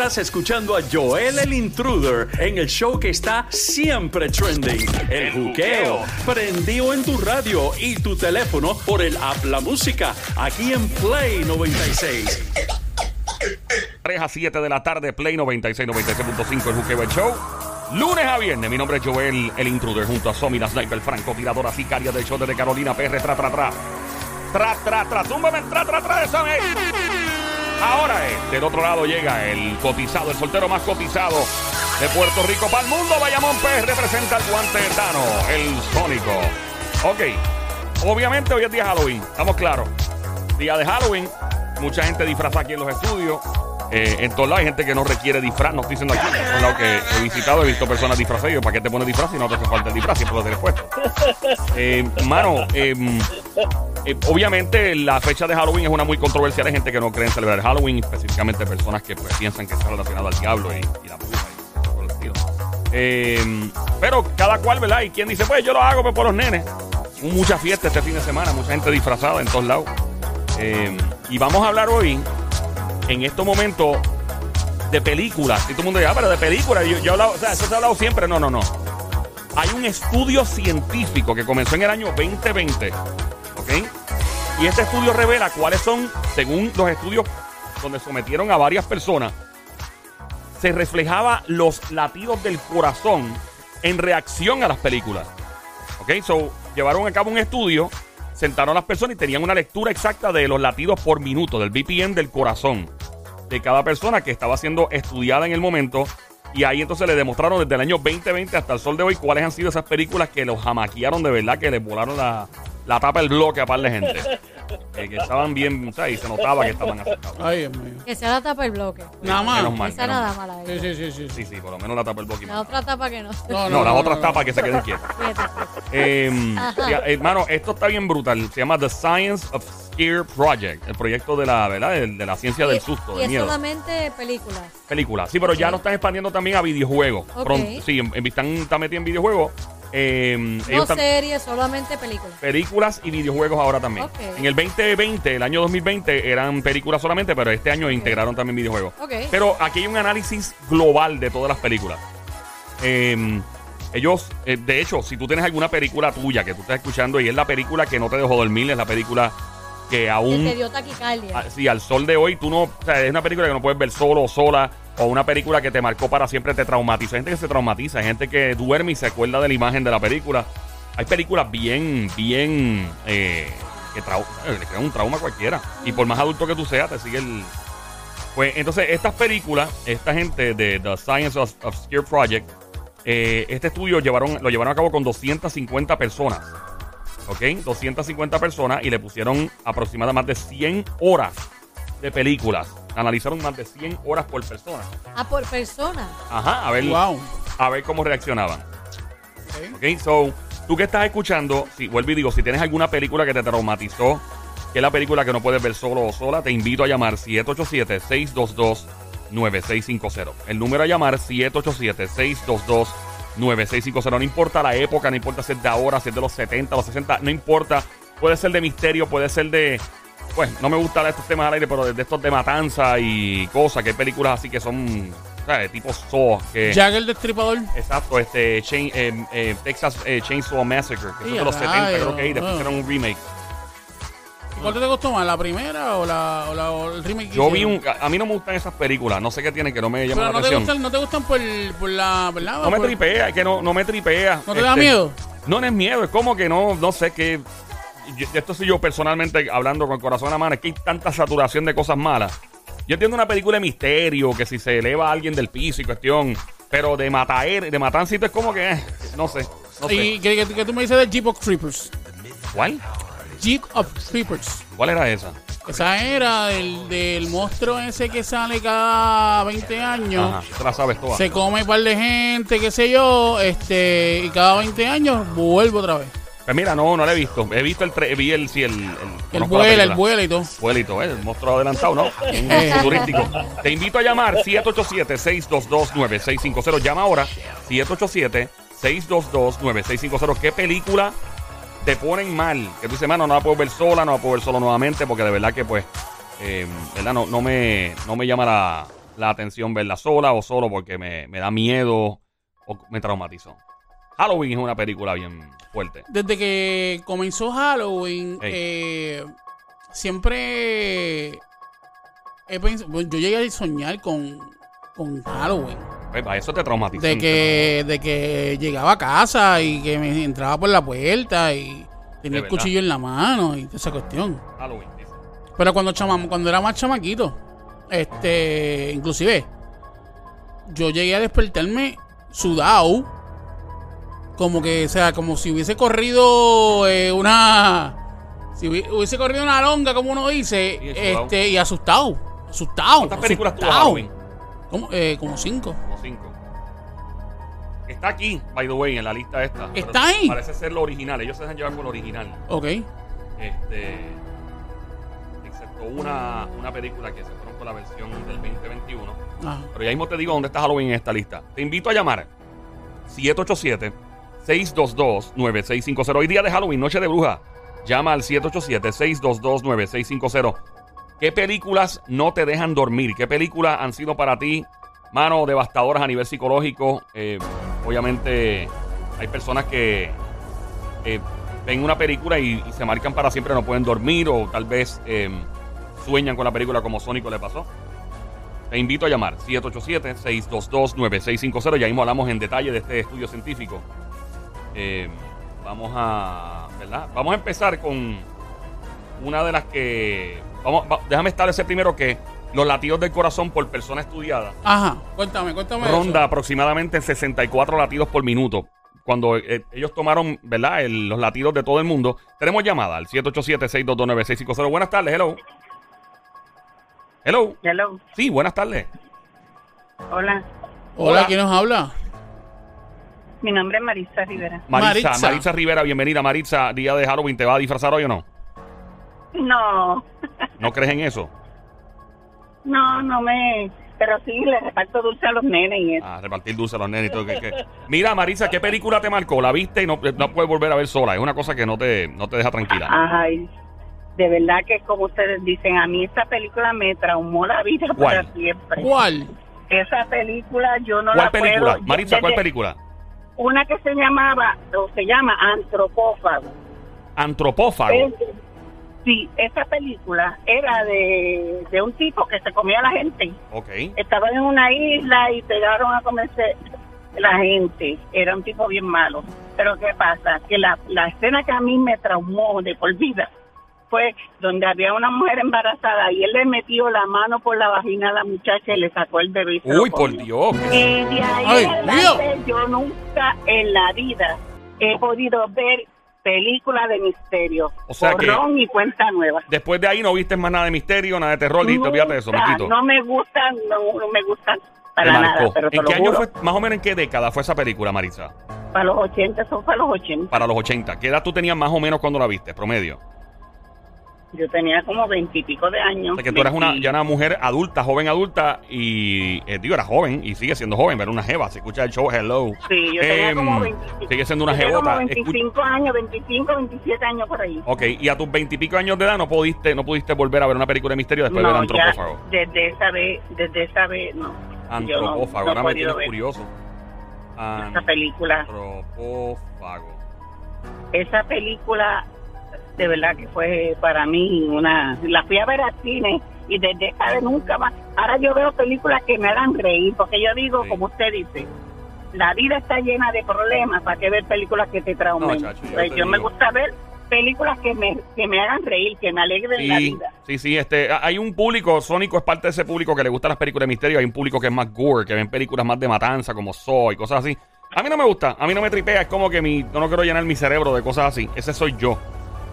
Estás escuchando a Joel el Intruder en el show que está siempre trending. El juqueo. Prendido en tu radio y tu teléfono por el app La Música. Aquí en Play 96. 3 a 7 de la tarde, Play 96, 96.5, el Juqueo el Show. Lunes a viernes, mi nombre es Joel, el intruder, junto a Somi, la sniper, franco, tiradora sicaria del show desde Carolina, PR, tra, tra, tra. Tra, tra, tra, túmbame, tra, tra, tra, eso es. Ahora es, del otro lado llega el cotizado, el soltero más cotizado de Puerto Rico para el mundo. Bayamón PR representa al guante Tano, el sónico. Ok, obviamente hoy es día de Halloween, estamos claros. Día de Halloween, mucha gente disfraza aquí en los estudios. Eh, en todos lados hay gente que no requiere disfraz. No estoy diciendo aquí. En lados que he visitado, he visto personas disfrazadas. ¿para qué te pones disfraz si no te hace falta el disfraz? Siempre lo tienes puesto. Eh, mano, eh, eh, obviamente la fecha de Halloween es una muy controversial. Hay gente que no cree en celebrar Halloween, específicamente personas que pues, piensan que está relacionado al diablo y, la bruja y todo el estilo. Eh, pero cada cual, ¿verdad? Y quien dice, pues yo lo hago pues, por los nenes. Mucha fiesta este fin de semana, mucha gente disfrazada en todos lados. Eh, y vamos a hablar hoy, en estos momentos, de películas. Y todo el mundo dice, ah, pero de películas. Yo, yo hablado, o sea, eso se ha hablado siempre. No, no, no. Hay un estudio científico que comenzó en el año 2020. Y este estudio revela cuáles son, según los estudios donde sometieron a varias personas, se reflejaba los latidos del corazón en reacción a las películas. ¿Ok? So, llevaron a cabo un estudio, sentaron a las personas y tenían una lectura exacta de los latidos por minuto, del BPM del corazón de cada persona que estaba siendo estudiada en el momento. Y ahí entonces le demostraron desde el año 2020 hasta el sol de hoy cuáles han sido esas películas que los jamaquearon de verdad, que les volaron la, la tapa del bloque a par de gente. Eh, que estaban bien, o sea, y se notaba que estaban afectados. Ay, Dios mío. Que sea la tapa el bloque. Nada más. Menos mal. Esa menos nada mal. mala. Sí, sí, sí, sí. Sí, sí, por lo menos la tapa del bloque. La otra tapa que no. No, No, las otras no, tapas que se queden quietas. Fíjate, fíjate. Eh, ya, hermano, esto está bien brutal. Se llama The Science of Scare Project, el proyecto de la, ¿verdad? De, de la ciencia del susto, Y del es miedo. solamente películas. Película. Sí, pero ya lo están expandiendo también a videojuegos. Ok. Pronto- sí, en- en- están, están metidos en videojuegos. Eh, No series, solamente películas. películas y videojuegos ahora también. En el 2020, el año 2020, eran películas solamente, pero este año integraron también videojuegos. Pero aquí hay un análisis global de todas las películas. Eh, ellos, eh, de hecho, si tú tienes alguna película tuya que tú estás escuchando y es la película que no te dejó dormir, es la película que Que aún... te dio taquicardia. Sí, al sol de hoy tú no, o sea, es una película que no puedes ver solo o sola, o una película que te marcó para siempre, te traumatiza. Hay gente que se traumatiza, hay gente que duerme y se acuerda de la imagen de la película. Hay películas bien, bien, eh, que eh, le crean un trauma a cualquiera. Y por más adulto que tú seas, te sigue el... Pues entonces, estas películas, esta gente de The Science of, Scare Project, eh, este estudio llevaron, lo llevaron a cabo con 250 personas. ¿ok? 250 personas y le pusieron aproximadamente más de 100 horas de películas. Analizaron más de 100 horas por persona. Ah, por persona. Ajá, a ver, Wow. a ver cómo reaccionaban. Ok. ¿Ok? So, tú que estás escuchando, si vuelvo y digo, si tienes alguna película que te traumatizó, que es la película que no puedes ver solo o sola, te invito a llamar 787-622-9650. El número a llamar 787-622-9650. No importa la época, no importa si es de ahora, si es de los 70, los 60, no importa. Puede ser de misterio, puede ser de... Pues no me gustan estos temas al aire, pero de, de estos de matanza y cosas, que hay películas así que son, ¿sabes? Tipo Saw, que... Jack el Destripador. Exacto, este Chain- eh, eh, Texas eh, Chainsaw Massacre, que es Sí, de los a 70, rayos, creo que ahí, después hicieron un remake. ¿Y ¿Cuál te gustó más, la primera o, la, o, la, o el remake? Yo vi un. A mí no me gustan esas películas, no sé qué tienen que no me llaman la no te, atención. gustan, no te gustan por, por la. ¿verdad? No me tripea, es que no, no me tripea. ¿No te da Este, miedo? No, no es miedo, es como que no, no sé qué. Yo- esto soy yo personalmente hablando con el corazón en la mano, es que hay tanta saturación de cosas malas. Yo entiendo una película de misterio, que si se eleva a alguien del piso y cuestión, pero de mataer, de matancito es como que, eh, no sé, no sé. ¿Y qué, qué- qué tú me dices del Jeep of Creepers? ¿Cuál? Jeep of Creepers. ¿Cuál era esa? Esa era del, del monstruo ese que sale cada 20 años. Ajá, te la sabes toda. Se come un par de gente, qué sé yo, este, y cada 20 años vuelve otra vez. Pues mira, no, no la he visto. He visto el, tre- vi el, sí, el, el, El vuela, el vuela y todo. ¿eh? el monstruo adelantado, ¿no? Un Eh. turístico. Te invito a llamar 787-622-9650. Llama ahora 787-622-9650. ¿Qué película te ponen mal? Que tú dices, mano, no la puedo ver sola, no la puedo ver solo nuevamente, porque de verdad que, pues, eh, ¿verdad? No, no, me, no me llama la, la atención verla sola o solo porque me, me da miedo o me traumatizó. Halloween es una película bien fuerte. Desde que comenzó Halloween, eh, siempre he pens- bueno, yo llegué a soñar con, con Halloween. Pues, eso te traumatizó. De que, de que llegaba a casa y que me entraba por la puerta y tenía el cuchillo en la mano y toda esa cuestión. Halloween, dice. Pero cuando chamam- cuando era más chamaquito, este, inclusive, yo llegué a despertarme sudado, como que, o sea, como si hubiese corrido eh, una, si hubi- hubiese corrido una longa, como uno dice, Y este, y asustado, asustado. ¿Cuántas películas asustado. Halloween? Como, eh, como cinco. Como cinco. Está aquí, by the way, en la lista esta. ¿Está ahí? Parece ser lo original. Ellos se dejan llevar con lo original. Ok. Este. Excepto una, una película que se fueron con la versión del 2021. Ah, Pero ya mismo te digo dónde está Halloween en esta lista. Te invito a llamar 787-622-9650. Hoy día de Halloween, noche de bruja. Llama al 787-622-9650. ¿Qué películas no te dejan dormir? ¿Qué películas han sido para ti, mano, devastadoras a nivel psicológico? Eh, obviamente, hay personas que eh, ven una película y, se marcan para siempre, no pueden dormir o tal vez eh, sueñan con la película como Sónico le pasó. Te invito a llamar 787-622-9650. Ya mismo hablamos en detalle de este estudio científico. Eh, vamos a. ¿Verdad? Vamos a empezar con una de las que. Vamos, va- déjame establecer primero que los latidos del corazón por persona estudiada Ajá, cuéntame, cuéntame. ronda eso. aproximadamente en 64 latidos por minuto. Cuando eh, ellos tomaron, ¿verdad? El- los latidos de todo el mundo. Tenemos llamada al 787-622-9650. Buenas tardes, hello. Hello. Hello, Sí, buenas tardes. hola. Hola, Hola. ¿quién nos habla? Mi nombre es Marisa Rivera. Maritza, Maritza. Maritza Rivera, bienvenida Maritza, día de Halloween, ¿te va a disfrazar hoy o no? No, ¿No crees en eso? no, no me. Pero sí, le reparto dulce a los nenes y eso. Ah, repartir dulce a los nenes y todo. que- que- Mira, Maritza, ¿qué película te marcó? La viste y no, no puedes volver a ver sola. Es una cosa que no te, no te deja tranquila. Ay, de verdad que como ustedes dicen, a mí esta película me traumó la vida ¿Cuál? para siempre. ¿Cuál? Esa película yo no ¿Cuál la película? puedo. Maritza, ¿cuál película? Una que se llamaba, o se llama Antropófago. Antropófago. Es- sí, esa película era de, de un tipo que se comía a la gente. Ok. Estaban en una isla y pegaron a comerse la gente. Era un tipo bien malo. Pero ¿qué pasa? Que la, la escena que a mí me traumó de por vida fue donde había una mujer embarazada y él le metió la mano por la vagina a la muchacha y le sacó el bebé. y Uy, por. Dios. Y de ahí Ay, Dios. adelante yo nunca en la vida he podido ver películas de misterio. O sea que- y cuenta nueva. Después de ahí no viste más nada de misterio, nada de terror. Dijiste, olvídate de eso, me Nunca, quito. No me gustan, no, no me gustan Te para nada, pero te ¿En qué año juro. fue, más o menos en qué década fue esa película, Maritza? Para los 80, son para los 80. Para los 80. ¿Qué edad tú tenías más o menos cuando la viste, promedio? Yo tenía como veintipico de años. O sea, que tú eras una, 20. ya una mujer adulta, joven adulta, y, eh, digo, era joven y sigue siendo joven, pero una jeva. Se escucha el show, hello. Sí, yo tenía Em, como 25. sigue siendo una jebota. como Escu- 25 años, 25, 27 años por ahí. Ok, y a tus veintipico años de edad no pudiste, no pudiste volver a ver una película de misterio después de ver ya, Antropófago. desde esa vez, desde esa vez, no. No- Antropófago, no ahora me podido tienes ver curioso. Esa película, Antropófago. esa película, de verdad que fue para mí una... La fui a ver al cine y desde esa vez nunca más. Ahora yo veo películas que me hagan reír, porque yo digo, Sí. como usted dice, la vida está llena de problemas, ¿para qué ver películas que te traumen? No, chacho, yo Pues te yo me gusta ver películas que me, que me hagan reír, que me alegren la vida. sí, sí, este, hay un público, Sónico es parte de ese público que le gustan las películas de misterio, hay un público que es más gore, que ven películas más de matanza, como Saw y cosas así. A mí no me gusta, a mí no me tripea, es como que mi, no quiero llenar mi cerebro de cosas así, ese soy yo.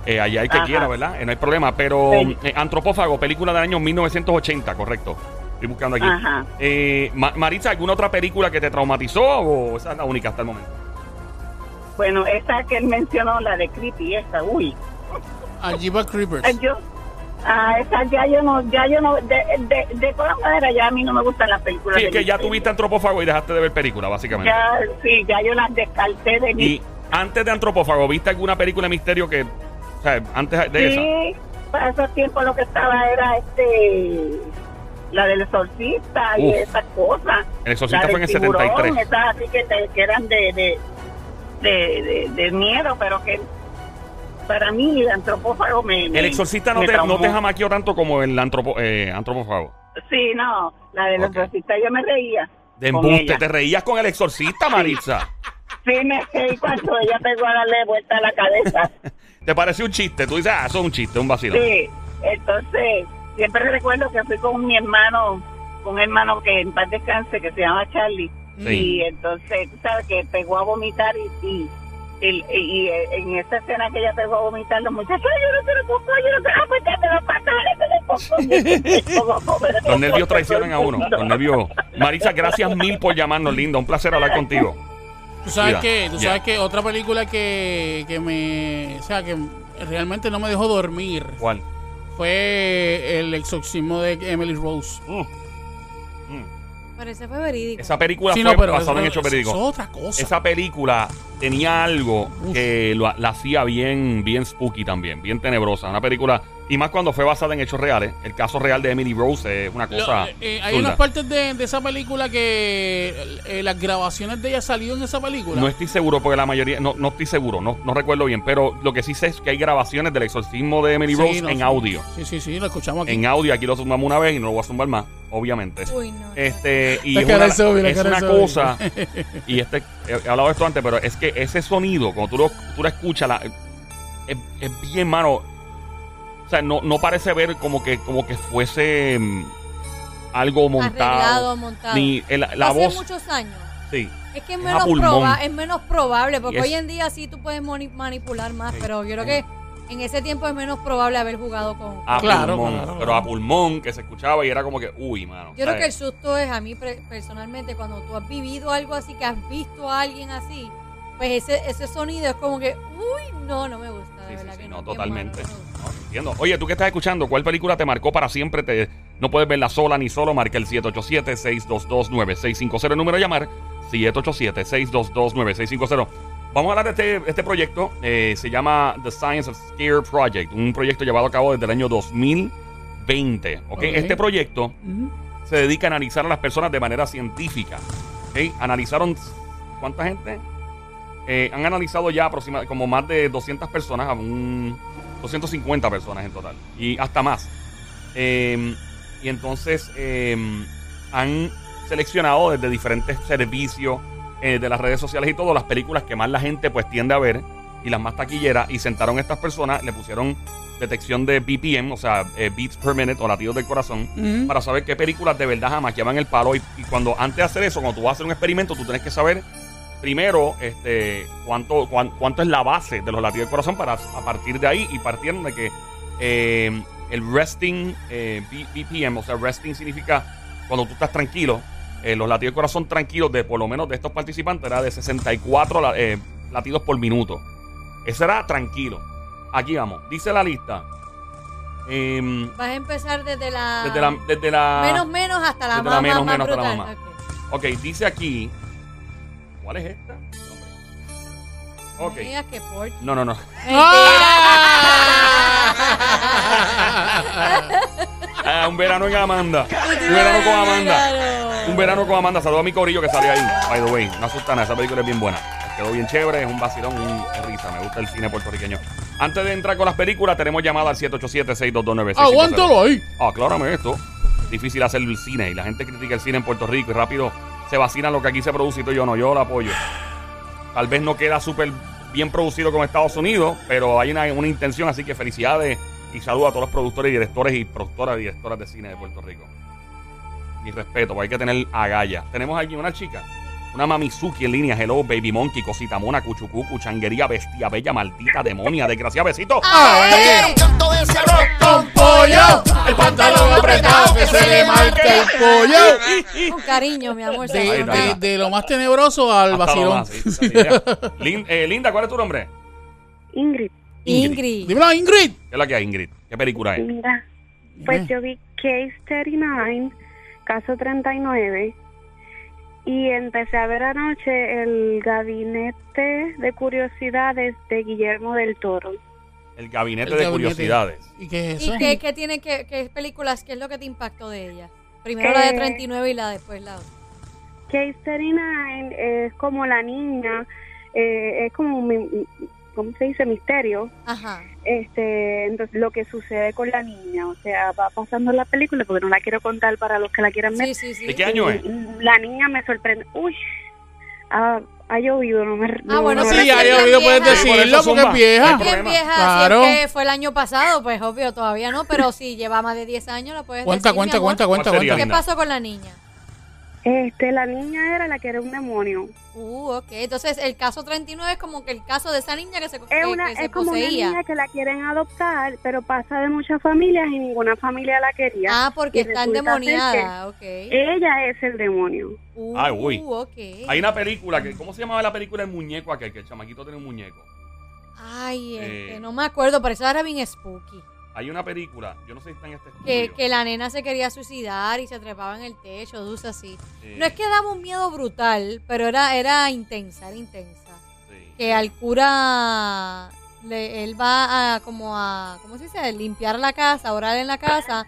Eh, allá hay que Ajá. quiera, ¿verdad? Eh, no hay problema, pero Sí. eh, Antropófago, película del año 1980, correcto. Estoy buscando aquí. Ajá. Eh, Ma- Maritza, ¿alguna otra película que te traumatizó o esa es la única hasta el momento? Bueno, esa que él mencionó, la de Creepy, esa, uy. Aljiba Creepers. Eh, Yo, ah, esa ya yo no, ya yo no, de, de, de todas maneras ya a mí no me gustan las películas. Sí, es que ya tuviste Antropófago y dejaste de ver pelícuula, básicamente. Ya, sí, ya yo las descarté de mi... Y antes de Antropófago, ¿viste alguna película de misterio que, o sea, antes de esa? Sí, para esos tiempos lo que estaba era este, la del exorcista y esas cosas. El Exorcista La fue en el tiburón, 73. Esas así que, te- que eran de, de, de, de- de miedo, pero que para mí el antropófago me. me- El exorcista no te, no te jamaqueó tanto como el antropo, eh, antropófago. Sí, no, la del exorcista yo me reía. De embuste, te reías con el exorcista, Maritza. Sí, me reí cuando ella pegó a darle vuelta a la cabeza. ¿Te pareció un chiste? Tú dices, ah, eso es un chiste, un vacilón. Sí, entonces siempre recuerdo que fui con mi hermano, con un hermano que en paz descanse, que se llama Charlie. Sí. Y entonces, tú sabes que pegó a vomitar y, y, y- y en esa escena que ella pegó a vomitar, los muchachos, "Ay, yo no quiero popó, yo no quiero, date los pantalones, te los popó". Los nervios traicionan a uno. Los nervios. Marisa, gracias mil por llamarnos, linda. Un placer hablar contigo. Tú sabes Mira, que, tú sabes que otra película que, que me, o sea, que realmente no me dejó dormir ¿Cuál? fue el exorcismo de Emily Rose. Mm. Mm. Pero ese fue verídico. Esa película Sí, fue no, pero basada en hechos verídicos. eso es otra cosa. Esa película tenía algo Uf. que lo- la hacía bien, bien spooky también, bien tenebrosa. Una película, y más cuando fue basada en hechos reales. El caso real de Emily Rose es una Lo- cosa. eh, hay unas partes de, de esa película que eh, las grabaciones de ella salió en esa película. No estoy seguro porque la mayoría, no, no estoy seguro, no, no recuerdo bien, pero lo que sí sé es que hay grabaciones del exorcismo de Emily Sí, Rose no, en sí. audio. Sí, sí, sí, lo escuchamos aquí. En audio, aquí lo zumbamos una vez y no lo voy a zumbar más, obviamente. Uy, no. Este, y La es cara una, la es una cosa, y este, he, he hablado de esto antes, pero es que ese sonido, cuando tú lo, tú lo escuchas, la- es, es bien, mano. O sea, no, no parece ver como que, como que fuese mm, algo montado. Arreglado, montado. Ni el- la Hace voz. muchos años. Sí. Es que es Es menos, pulmón. proba- es menos probable, porque hoy en día sí tú puedes manipular más, Sí. pero yo creo que en ese tiempo es menos probable haber jugado con... A Claro, pulmón. claro, pero a pulmón, que se escuchaba y era como que, uy, mano. Yo creo que el susto es a mí pre- personalmente, cuando tú has vivido algo así, que has visto a alguien así, pues ese, ese sonido es como que, uy, no, no me gusta, de Sí, verdad sí, que no, no, totalmente. malo, no. No, entiendo. Oye, tú que estás escuchando, ¿cuál película te marcó para siempre? Te, no puedes verla sola ni solo. Marca el 787-622-9650. El número a llamar, 787-622-9650. Vamos a hablar de este, este proyecto. eh, se llama The Science of Scare Project. Un proyecto llevado a cabo desde el año 2020. ¿ok? Ok. Este proyecto se dedica a analizar a las personas de manera científica. ¿ok? Analizaron cuánta gente. Eh, han analizado ya aproximadamente como más de 200 personas, un 250 personas en total y hasta más. Eh, y entonces eh, han seleccionado desde diferentes servicios eh, de las redes sociales y todo las películas que más la gente pues tiende a ver y las más taquilleras y sentaron a estas personas, le pusieron detección de BPM, o sea, eh, beats per minute o latidos del corazón para saber qué películas de verdad jamaqueaban el palo. Y, y cuando antes de hacer eso, cuando tú vas a hacer un experimento, tú tienes que saber primero este cuánto, cuán- cuánto es la base de los latidos del corazón para a partir de ahí y partieron de que eh, el resting eh, BPM, o sea, resting significa cuando tú estás tranquilo, eh, los latidos del corazón tranquilos de por lo menos de estos participantes era de 64 la- eh, latidos por minuto. Ese era tranquilo. Aquí vamos, dice la lista. Em, Vas a empezar desde la... desde la, desde la menos menos hasta la desde más, la menos, más, más menos hasta la brutal. más. Ok. Ok, dice aquí. ¿Cuál es esta? No Ok. me digas que. No, no, no. Ah, un verano en Amanda. Un verano con Amanda. Un verano con Amanda. Saludos a mi corillo que sale ahí. By the way, una sustana. Esa película es bien buena. Quedó bien chévere. Es un vacilón, un risa. Me gusta el cine puertorriqueño. Antes de entrar con las películas, tenemos llamada al 787-622-9650. Aguántalo ahí. Aclárame esto. Difícil hacer el cine y la gente critica el cine en Puerto Rico y rápido se vacilan lo que aquí se produce y todo yo no, yo lo apoyo. Tal vez no queda súper bien producido como Estados Unidos, pero hay una, una intención, así que felicidades y saludos a todos los productores y directores y productoras y directoras de cine de Puerto Rico. Mi respeto, porque hay que tener agallas. Tenemos aquí una chica, una Mamizuki en línea, hello, baby monkey, cosita mona, cuchucucu, changuería, bestia, bella, maldita, demonia, desgraciada, besito. ¡Ay! Con pollo, el pantalón apretado que se le marca el pollo. Con cariño, mi amor. De, Ahí de- de lo más tenebroso al Hasta vacilón. más, sí. Lin- eh, Linda, ¿cuál es tu nombre? Ingrid, Ingrid. Dímelo, Ingrid. ¿Qué es la que hay, Ingrid? ¿Qué película es? mira, pues yo vi Case 39, caso 39, y empecé a ver anoche el gabinete de curiosidades de Guillermo del Toro. El Gabinete El de gabinete. Curiosidades. ¿Y qué es eso? ¿Y qué, qué tiene que, qué películas, qué es lo que te impactó de ella? Primero la de Eh. 39 y la después la otra. Case 39 es como la niña, eh, es como, un mi- ¿cómo se dice? Misterio. Ajá. Este, entonces lo que sucede con la niña, o sea, va pasando en la película porque no la quiero contar para los que la quieran ver. Sí, sí, sí. ¿De qué año es? La niña me sorprende. Uy, ha, ha llovido, no me. no- bueno, no Sí, ya oído, puedes decirlo porque es vieja. Claro. si es que fue el año pasado, pues obvio, todavía no, pero si lleva más de 10 años la puedes Cuenta, decir, cuenta, cuenta, cuenta, ¿Cuál sería? cuenta. ¿Qué pasó con la niña? Este, la niña era la que era un demonio. Uh, ok. Entonces, el caso 39 es como que el caso de esa niña que se, Es, que- una, que se es como una niña que la quieren adoptar, pero pasa de muchas familias y ninguna familia la quería. Ah, porque Y está endemoniada, ok. Ella es el demonio. Uh, Ay, uy. ok. Hay una película que, ¿cómo se llamaba la película El muñeco aquel? Que el chamaquito tiene un muñeco. Ay, este, Eh. no me acuerdo, pero eso era bien spooky. Hay una película, yo no sé si está en este Que, estudio. que la nena se quería suicidar y se trepaba en el techo, dulce así. Eh, No es que daba un miedo brutal, pero era, era intensa, era intensa. sí. Que al cura, le- él va a como a, ¿cómo se dice? Limpiar la casa, orar en la casa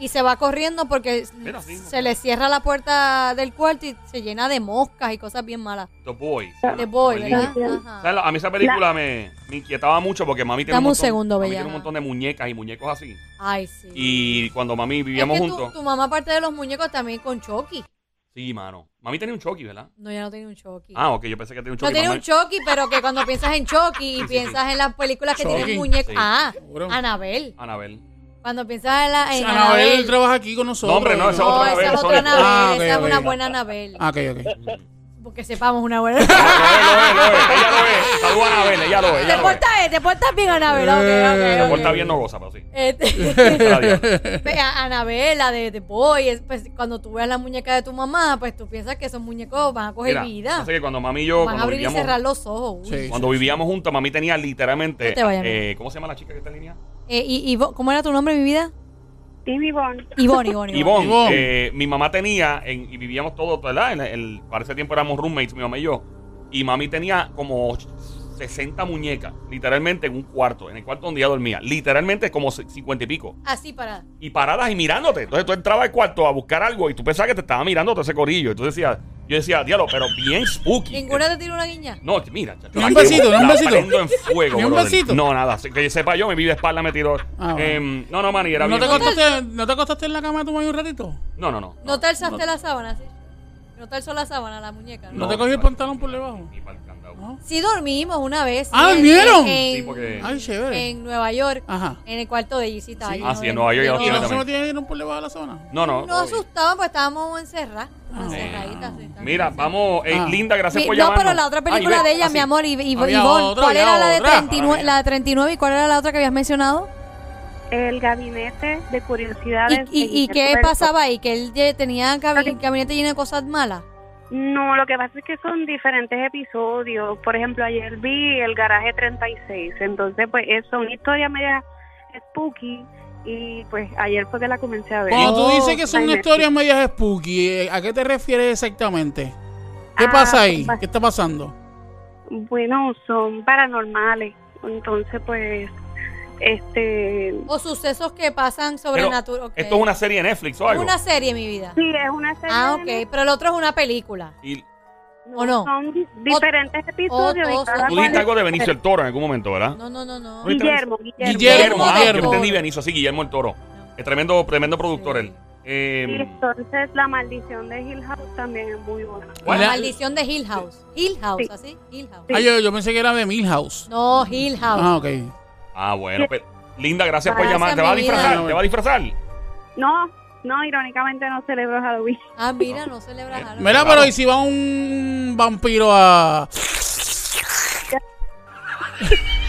y se va corriendo porque Mira, sí, se le cierra la puerta del cuarto y se llena de moscas y cosas bien malas. The Boy. The Boy, Muy ¿verdad? Ajá. ¿Sabes? A mí esa película me, me inquietaba mucho porque mami tiene Dame un un montón, segundo, mami tiene un montón de muñecas y muñecos así. Ay, sí. Y cuando mami es vivíamos que tu, juntos. tu mamá, aparte de los muñecos, también con Chucky. Sí, mano. Mami tenía un Chucky, ¿verdad? No, ya no tenía un Chucky. Ah, ok, yo pensé que tenía un no Chucky. tiene Mamá- un Chucky, pero que cuando piensas en Chucky y Sí, sí, piensas sí. en las películas que Chucky. tienen muñecos. Sí. Ah. Anabel. Anabel. Cuando piensas en, la, en Anabel Anabel. trabaja aquí con nosotros. No, hombre, no, esa es No, otra esa Anabel, es otra. Anabel. Ah, ok, esa ok. es una buena Anabel. Ah, ok, ok. Porque sepamos una buena. Lo es, lo es, lo es. Ella lo es. Saludos a Anabel, ella lo es. te Ella lo es. portas bien, te portas bien, Anabel. Ok, ok, Se ok. porta bien, no goza, pero sí. Este-. Ve, a- Anabel, la de Boy, es, pues, cuando tú ves la muñeca de tu mamá, pues tú piensas que esos muñecos van a coger Mira, vida. Así que cuando mami y yo, van a cuando abrir y vivíamos, cerrar los ojos. uy. Sí. cuando vivíamos juntos, mami tenía literalmente. No te vayas, eh, ¿Cómo se llama la chica que está en línea? Eh, y, ¿Cómo era tu nombre, mi vida? Ivonne, Ivonne. Ivonne, Ivonne. eh, mi mamá tenía, en- y vivíamos todos, ¿verdad? En el, para ese tiempo éramos roommates, mi mamá y yo. Y mami tenía como 60 muñecas, literalmente en un cuarto, en el cuarto donde ella dormía. Literalmente como 50 y pico. Así para. Y paradas y mirándote. Entonces tú entrabas al cuarto a buscar algo y tú pensabas que te estaba mirando todo ese corillo. Entonces decía, yo decía, diablo, pero bien spooky. ¿Ninguna te tiró una guiña? No, mira, Ni un besito, ni un besito. en fuego, Ni un besito. No, nada. Que yo sepa yo, mi vida espalda me tiró. Ah, bueno. Em, no, no, mani, era ¿No te, bien. acostaste, ¿No te acostaste en la cama de tu mamá un ratito? No, no, no. ¿No te alzaste la sábana? ¿sí? ¿No te alzó la sábana, la muñeca? ¿No, No. te cogió el pantalón por debajo? Ni. ¿No? Sí dormimos una vez. Ah, en- ¿durmieron? En, Sí, porque- Ay, chévere. en Nueva York, Ajá. en el cuarto de Gisita. Sí. allí, Ah, sí, en Nueva York ya lo ¿Y tiene no se también. metieron por debajo de la zona? No, no. Nos obvio. asustaban porque estábamos encerradas. Ah. encerraditas, también, Mira, vamos, eh, Ah. Linda, gracias Mi- por no, llamarnos. pero la otra Ay, película ve, de ella, así. mi amor, y, y- Había Ivonne, otra, ¿cuál había era la de, otra. 39, la de 39 y cuál era la otra que habías mencionado? El gabinete de ¿Y, curiosidades. y, y qué pasaba ahí? ¿Que él ye- tenía Ok. gabinete lleno de cosas malas? No, lo que pasa es que son diferentes episodios. Por ejemplo, ayer vi el garaje 36. Entonces, pues, es- son historias media spooky. Y pues ayer fue que la comencé a ver. Cuando tú Oh, dices que son ay, historias medias spooky, eh, ¿a qué te refieres exactamente? ¿Qué Ah, pasa ahí? pues, ¿Qué está pasando? Bueno, son paranormales. Entonces, pues, este. ¿O sucesos que pasan sobrenaturales? Esto es una serie de Netflix o Es algo. una serie, mi vida. Sí, es una serie. Ah, de ok. Pero el otro es una película. Y ¿O no? Son di- diferentes episodios. o- tú dijiste es algo de Benicio el. Toro en algún momento, ¿verdad? No, no, no, no. Guillermo, Guillermo. Guillermo, Ah, Guillermo. yo entendí Benicio, sí, Guillermo el Toro. Es tremendo, tremendo productor Sí. él. Eh, Y entonces, La Maldición de Hill House también es muy buena. La- maldición de Hill House. Hill House, Sí. ¿así? Hill House. Sí. Ah, yo, yo pensé que era de Milhouse. No, Hill House. Ah, ok. Ah, bueno, pues, Linda, gracias por llamar. ¿Te va a vida. disfrazar? ¿Te va a disfrazar? No, no, irónicamente no celebro Halloween. Ah, mira, no celebra Halloween. Mira, pero ¿y si va un vampiro a...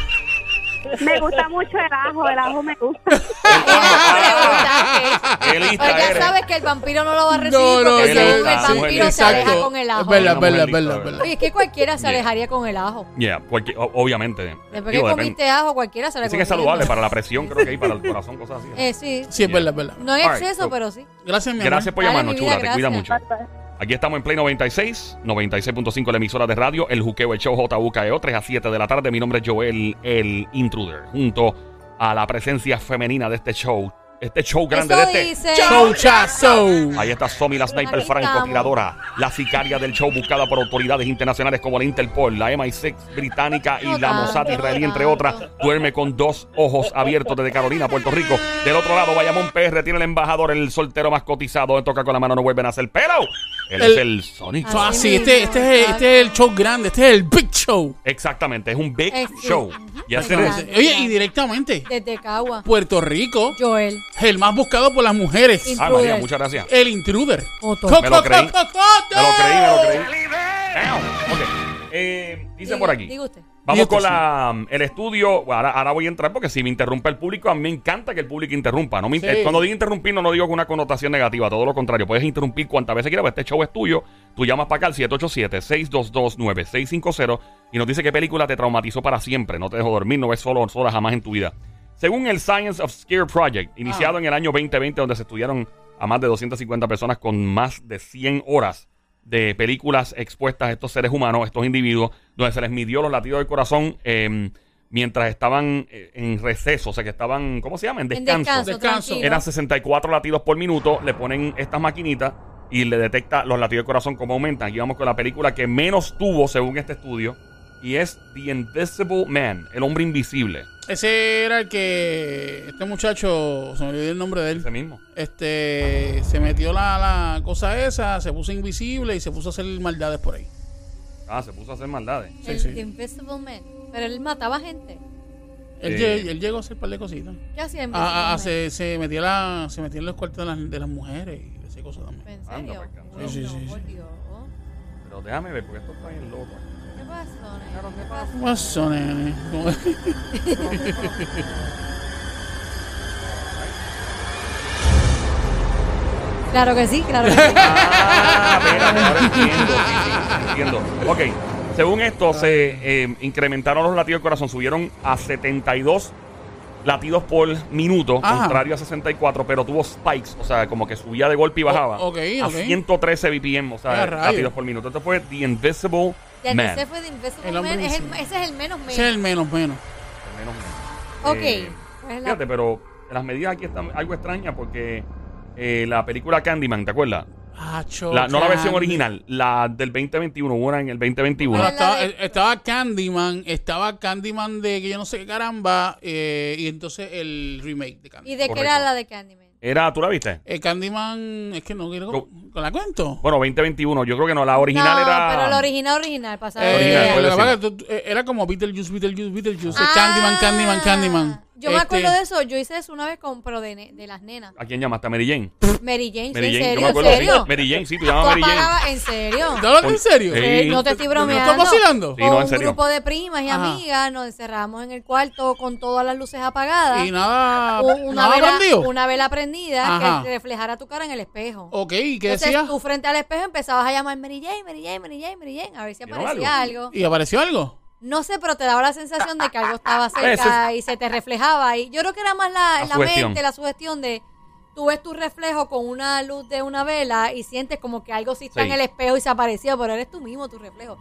Me gusta mucho el ajo, el ajo me gusta. Qué lista Pero ya sabes que el vampiro no lo va a recibir No, no, porque no, según el sí, vampiro se exacto. aleja con el ajo. Es verdad, es verdad, verdad, verdad. Oye, es que cualquiera se alejaría con el ajo. Yeah, obviamente. Después que comiste ajo, cualquiera se le Dicen que es saludable para la presión, creo que hay para el corazón, cosas así. Eh, sí. Sí, es verdad, es verdad. No en exceso, so- pero sí. Gracias, mi amor. Gracias por llamarnos, chula. Te cuida mucho. Aquí estamos en Play 96, 96.5 la emisora de radio, el juqueo, el show JUKEO, 3 a 7 de la tarde. Mi nombre es Joel, el intruder, junto a la presencia femenina de este show, este show grande Eso de este. dice. Showchazo. Ahí está Somi, la sniper Aquí francotiradora, la sicaria del show buscada por autoridades internacionales como la Interpol, la MI6 británica y No la tanto, Mossad no israelí, entre tanto. otras. Duerme con dos ojos abiertos desde Carolina, Puerto Rico. Del otro lado, Bayamón PR tiene el embajador, el soltero más cotizado. Toca con la mano, no vuelven a hacer pelo. Él El- es el Sonic. Así Ah, sí, mismo, este, este, es, este es el show grande, este es el big show. Exactamente, es un big show. Y Exacto. es- Grande. Oye, y directamente, Desde Cagua. Puerto Rico, Joel. el más buscado por las mujeres. Ah, María, muchas gracias. El intruder. Otto. Co- Me lo co- creí. co- co- Me lo creí, me lo creí. Damn. Ok. Eh, dice Diga- por aquí. diga usted. Vamos con la, el estudio. Ahora, ahora voy a entrar porque si me interrumpe el público, a mí me encanta que el público interrumpa. No me, Sí. Cuando digo interrumpir, no lo digo con una connotación negativa, todo lo contrario. Puedes interrumpir cuantas veces quieras, este show es tuyo. Tú llamas para acá al 787-622-9650 y nos dice qué película te traumatizó para siempre. No te dejó dormir, no ves solo sola jamás en tu vida. Según el Science of Scare Project, iniciado en el año 2020, donde se estudiaron a más de 250 personas con más de 100 horas de películas expuestas a estos seres humanos, estos individuos, donde se les midió los latidos del corazón eh, mientras estaban eh, en receso, o sea que estaban, ¿cómo se llama? En En descanso. descanso. Descanso. tranquilo. Eran 64 latidos por minuto, le ponen estas maquinitas y le detecta los latidos del corazón cómo aumentan. Aquí vamos con la película que menos tuvo según este estudio y es The Invisible Man, el hombre invisible. Ese era el que este muchacho, se me olvidó el nombre de él. Ese mismo. Este se metió la, la cosa esa, se puso invisible y se puso a hacer maldades por ahí. Ah, se puso a hacer maldades. Sí, el sí. The Invisible Man. Pero él mataba gente. Él, Eh. él llegó a hacer un par de cositas. ¿Qué hacía en Ah, ah, ah, se, se metía la, se metía en los cuartos de las, de las mujeres y hacía cosas también. ¿En Anda, serio? Sí, sí, sí, sí. Dios. Pero déjame ver porque esto está bien loco. ¿Qué pasó, nene? ¿Qué pasó? ¿Cómo pasó, nene? ¿Cómo- Claro que sí, claro que sí. Ah, espérate, ahora entiendo. Sí, sí, entiendo. Ok, según esto, se eh, incrementaron los latidos del corazón, subieron a 72 latidos por minuto, Ajá. contrario a 64, pero tuvo spikes, o sea, como que subía de golpe y bajaba. ok, A ok. 113 BPM, o sea, Ah, rayos. latidos por minuto. Esto fue The Invisible Ya Man. ese fue The Invisible El hombre Man. Es el- invisible. ese es el menos menos. Ese es el menos, menos. Al menos, Ok. eh, Pues la- fíjate, pero las medidas aquí están algo extrañas porque eh, la película Candyman, ¿te acuerdas? Ah, La- no la versión Candy. original, la del 2021, hubo una en el 2021. Bueno, ¿Cuál es la estaba, de- estaba Candyman, estaba Candyman de que yo no sé qué caramba, eh, y entonces el remake de ¿Y Candyman. de qué Correcto. era la de Candyman? Era, ¿tú la viste? El Candyman, es que no quiero. ¿Con la cuento? Bueno, 2021, yo creo que no, la original no, era... pero la original, original, pasaba. Eh, Original, eh, era como Beetlejuice, Beetlejuice, Beetlejuice, Ah, Candyman, Candyman, Candyman. Yo me Este, acuerdo de eso. Yo hice eso una vez con, pero de, ne- de las nenas. ¿A quién llamaste? ¿A Mary Jane? Mary Jane, sí, Mary ¿en Jane, yo serio? me ¿En acuerdo, sí. serio? Mary Jane, sí, tú ¿Tú llamabas Mary Jane. ¿En serio? ¿Te hablas en serio? Sí. Sí, no te estoy ¿No bromeando. estás vacilando? Sí, no, en Con un serio. grupo de primas y Ajá. amigas nos encerramos en el cuarto con todas las luces apagadas. Y nada, Un- una, nada vela, prendido. una vela prendida Ajá. que reflejara tu cara en el espejo. Ok, ¿y qué Entonces decía? tú frente al espejo empezabas a llamar Mary Jane, Mary Jane, Mary Jane, Mary Jane, a ver si ¿Vieron aparecía algo. ¿Y apareció algo? No sé, pero te daba la sensación de que algo estaba cerca y se te reflejaba ahí. Yo creo que era más la, La mente, la sugestión de tú ves tu reflejo con una luz de una vela y sientes como que algo sí está Sí. en el espejo y se apareció, pero eres tú mismo tu reflejo.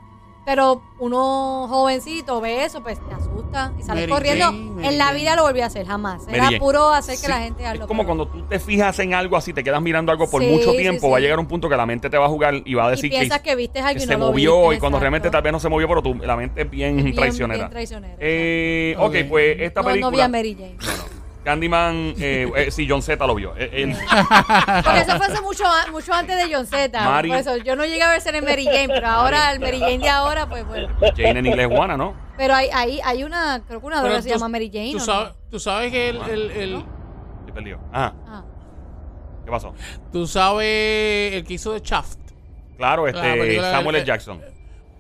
Pero uno jovencito ve eso, pues te asusta y sales Mary corriendo. Jane, Mary en la vida lo volví a hacer, jamás. Mary Era Jane. puro hacer que Sí, la gente haga Es lo como peor. cuando tú te fijas en algo así, te quedas mirando algo por Sí, mucho sí, tiempo, va a llegar un punto que la mente te va a jugar y va a Y decir que, piensas que viste algo que y se lo movió viste, y cuando exacto. realmente tal vez no se movió, pero tu, la mente es bien, Bien- traicionera. bien traicionera, Eh, Ok. ok, pues esta no, no vi película... a Mary Jane. Candyman, eh, eh, sí, John Z lo vio. Eh, él- Porque eso fue hace mucho, a- mucho antes de John Z. Mari- Por eso yo no llegué a ver ser en Mary Jane, pero ahora el Mary Jane de ahora, pues bueno. Jane en inglés Juana, ¿no? Pero hay, hay, hay una, creo que una droga Pero se tú- llama Mary Jane. Tú sabes, tú sabes que el, el, el- Estoy perdido. Ah, Ah. ¿qué pasó? tú sabes el que hizo de Shaft. Claro, La este película Samuel L. Jackson.